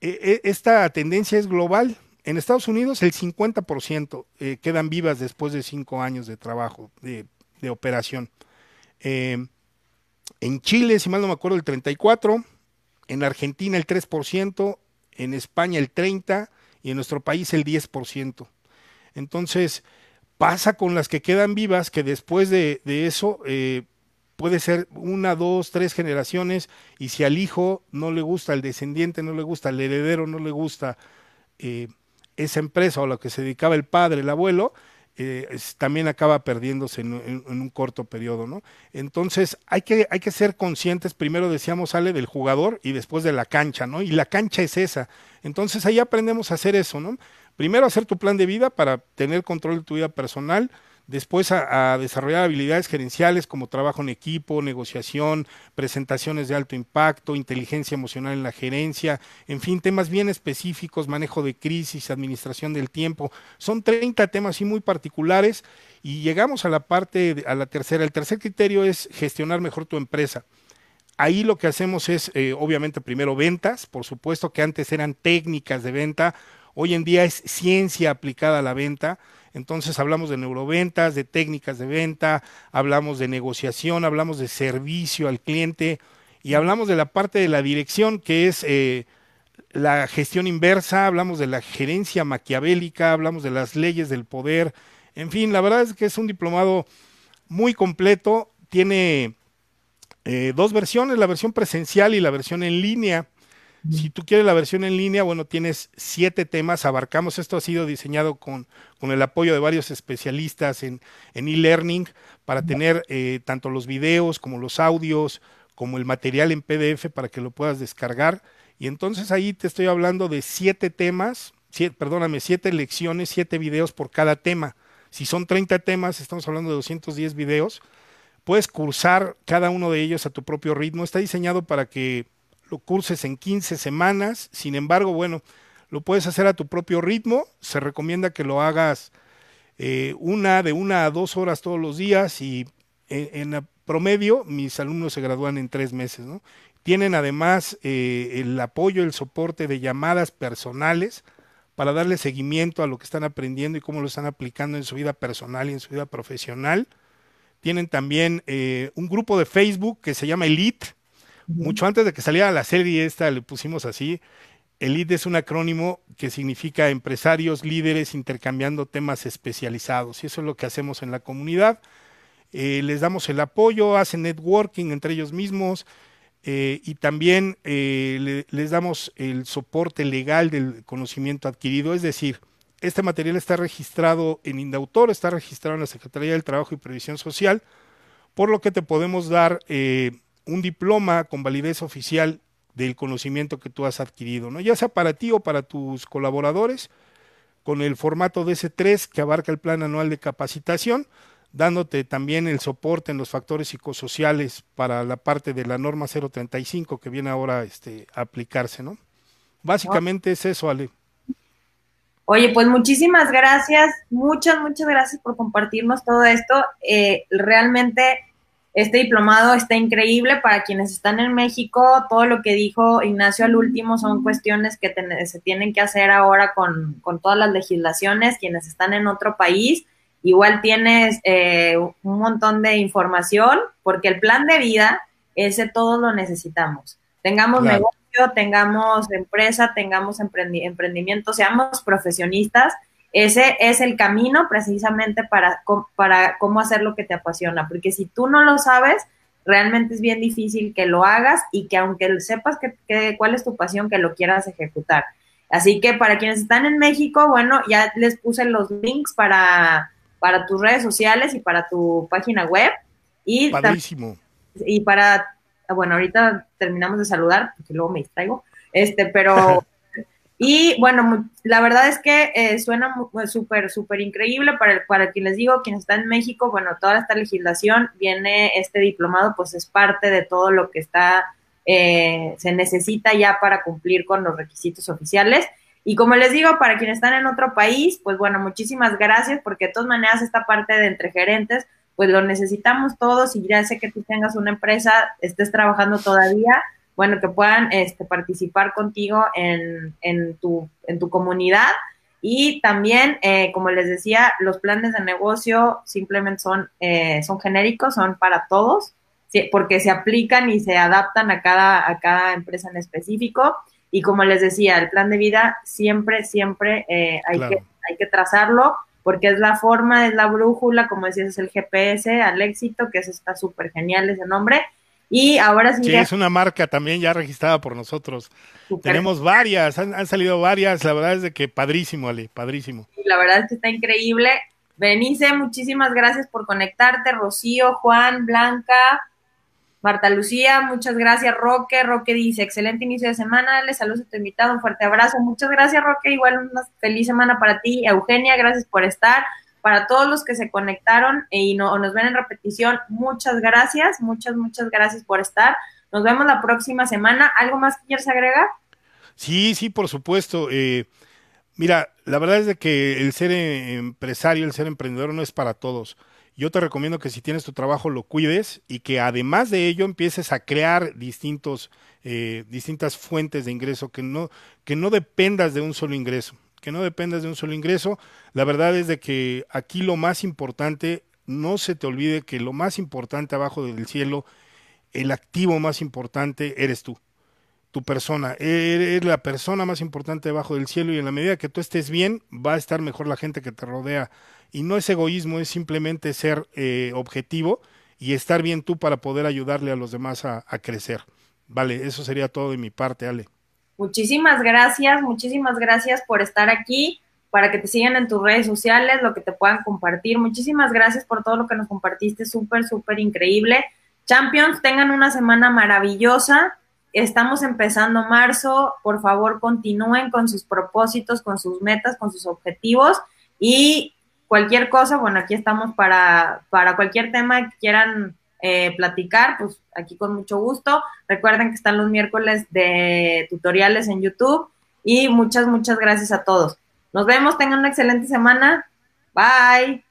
E, e, esta tendencia es global. En Estados Unidos el 50% eh, quedan vivas después de cinco años de trabajo, de, operación. Eh, en Chile, si mal no me acuerdo, el 34%, en Argentina el 3%, en España el 30% y en nuestro país el 10%. Entonces, pasa con las que quedan vivas que después de, eso eh, puede ser una, dos, tres generaciones y si al hijo no le gusta, al descendiente no le gusta, al heredero no le gusta eh, esa empresa o a lo que se dedicaba el padre, el abuelo, eh, también acaba perdiéndose en, un corto periodo, ¿no? Entonces hay que, hay que ser conscientes, primero decíamos, sale del jugador y después de la cancha, ¿no? Y la cancha es esa. Entonces ahí aprendemos a hacer eso, ¿no? Primero hacer tu plan de vida para tener control de tu vida personal, después a, desarrollar habilidades gerenciales como trabajo en equipo, negociación, presentaciones de alto impacto, inteligencia emocional en la gerencia, en fin, temas bien específicos, manejo de crisis, administración del tiempo. Son 30 temas y muy particulares y llegamos a la parte, a la tercera. El tercer criterio es gestionar mejor tu empresa. Ahí lo que hacemos es, eh, obviamente, primero ventas, por supuesto que antes eran técnicas de venta, hoy en día es ciencia aplicada a la venta entonces hablamos de neuroventas, de técnicas de venta, hablamos de negociación, hablamos de servicio al cliente y hablamos de la parte de la dirección que es eh, la gestión inversa, hablamos de la gerencia maquiavélica, hablamos de las leyes del poder. En fin, la verdad es que es un diplomado muy completo, tiene eh, dos versiones, la versión presencial y la versión en línea. Si tú quieres la versión en línea, bueno, tienes siete temas, abarcamos, esto ha sido diseñado con, con el apoyo de varios especialistas en e-learning para tener eh, tanto los videos como los audios, como el material en PDF para que lo puedas descargar. Y entonces ahí te estoy hablando de siete temas, perdóname, siete lecciones, siete videos por cada tema. Si son 30 temas, estamos hablando de 210 videos. Puedes cursar cada uno de ellos a tu propio ritmo. Está diseñado para que lo curses en 15 semanas, sin embargo, bueno, lo puedes hacer a tu propio ritmo, se recomienda que lo hagas eh, una de una a dos horas todos los días y en, promedio mis alumnos se gradúan en tres meses. Tienen además eh, el apoyo, el soporte de llamadas personales para darle seguimiento a lo que están aprendiendo y cómo lo están aplicando en su vida personal y en su vida profesional. Tienen también eh, un grupo de Facebook que se llama Elite, mucho antes de que saliera la serie esta, le pusimos así. Elite es un acrónimo que significa empresarios, líderes intercambiando temas especializados. Y eso es lo que hacemos en la comunidad. Eh, les damos el apoyo, hacen networking entre ellos mismos eh, y también eh, les damos el soporte legal del conocimiento adquirido. Es decir, este material está registrado en Indautor, está registrado en la Secretaría del Trabajo y Previsión Social, por lo que te podemos dar un diploma con validez oficial del conocimiento que tú has adquirido, ¿no? ya sea para ti o para tus colaboradores, con el formato DS3 que abarca el plan anual de capacitación, dándote también el soporte en los factores psicosociales para la parte de la norma 035 que viene ahora este, a aplicarse, ¿no? Básicamente es eso, Ale. Oye, pues muchísimas gracias, muchas, muchas gracias por compartirnos todo esto. Eh, realmente este diplomado está increíble para quienes están en México. Todo lo que dijo Ignacio al último son cuestiones que se tienen que hacer ahora con, todas las legislaciones. Quienes están en otro país, igual tienes eh, un montón de información, porque el plan de vida, ese todos lo necesitamos. Tengamos negocio, tengamos empresa, tengamos emprendimiento, seamos profesionistas ese es el camino precisamente para, para cómo hacer lo que te apasiona, porque si tú no lo sabes, realmente es bien difícil que lo hagas y que aunque sepas que, cuál es tu pasión, que lo quieras ejecutar. Así que para quienes están en México, bueno, ya les puse los links para, para tus redes sociales y para tu página web. Y, y para, bueno, ahorita terminamos de saludar, porque luego me distraigo, este, pero Y bueno, la verdad es que eh, suena súper, súper increíble para, para quien les digo, quien está en México, bueno, toda esta legislación viene, este diplomado pues es parte de todo lo que está, eh, se necesita ya para cumplir con los requisitos oficiales. Y como les digo, para quienes están en otro país, pues bueno, muchísimas gracias porque de todas maneras esta parte de entre gerentes, pues lo necesitamos todos y ya sé que tú tengas una empresa, estés trabajando todavía, bueno, que puedan este, participar contigo en, en, tu, en tu comunidad. Y también, eh, como les decía, los planes de negocio simplemente son, eh, son genéricos, son para todos, porque se aplican y se adaptan a cada, a cada empresa en específico. Y como les decía, el plan de vida siempre, siempre eh, hay, que, hay que trazarlo porque es la forma, es la brújula, como decías, es el GPS al éxito, que eso está súper genial ese nombre. Y ahora sí. Sí, es una marca también ya registrada por nosotros. Tenemos varias, han, salido varias, la verdad es de que padrísimo, Ale, padrísimo. la verdad es que está increíble. Benice, muchísimas gracias por conectarte. Rocío, Juan, Blanca, Marta Lucía, muchas gracias. Roque, Roque dice, excelente inicio de semana. Les saludos a tu invitado, un fuerte abrazo. Muchas gracias, Roque. Igual una feliz semana para ti. Eugenia, gracias por estar para todos los que se conectaron y no, nos ven en repetición, muchas gracias, muchas, muchas gracias por estar. Nos vemos la próxima semana. ¿Algo más que quieras agregar? Sí, sí, por supuesto. Eh, mira, la verdad es de que el ser eh, empresario, el ser emprendedor no es para todos. Yo te recomiendo que si tienes tu trabajo lo cuides y que además de ello empieces a crear distintos, eh, distintas fuentes de ingreso, que no, que no dependas de un solo ingreso que no dependas de un solo ingreso. La verdad es de que aquí lo más importante, no se te olvide que lo más importante abajo del cielo, el activo más importante eres tú, tu persona. Eres la persona más importante debajo del cielo y en la medida que tú estés bien, va a estar mejor la gente que te rodea. Y no es egoísmo, es simplemente ser eh, objetivo y estar bien tú para poder ayudarle a los demás a crecer. Vale, eso sería todo de mi parte, Ale. Muchísimas gracias, muchísimas gracias por estar aquí, para que te sigan en tus redes sociales, lo que te puedan compartir. Muchísimas gracias por todo lo que nos compartiste, súper, súper increíble. Champions, tengan una semana maravillosa. Estamos empezando marzo, por favor continúen con sus propósitos, con sus metas, con sus objetivos y cualquier cosa, bueno, aquí estamos para, para cualquier tema que quieran eh, platicar, pues aquí con mucho gusto. Recuerden que están los miércoles de tutoriales en YouTube y muchas, muchas gracias a todos. Nos vemos, tengan una excelente semana. Bye.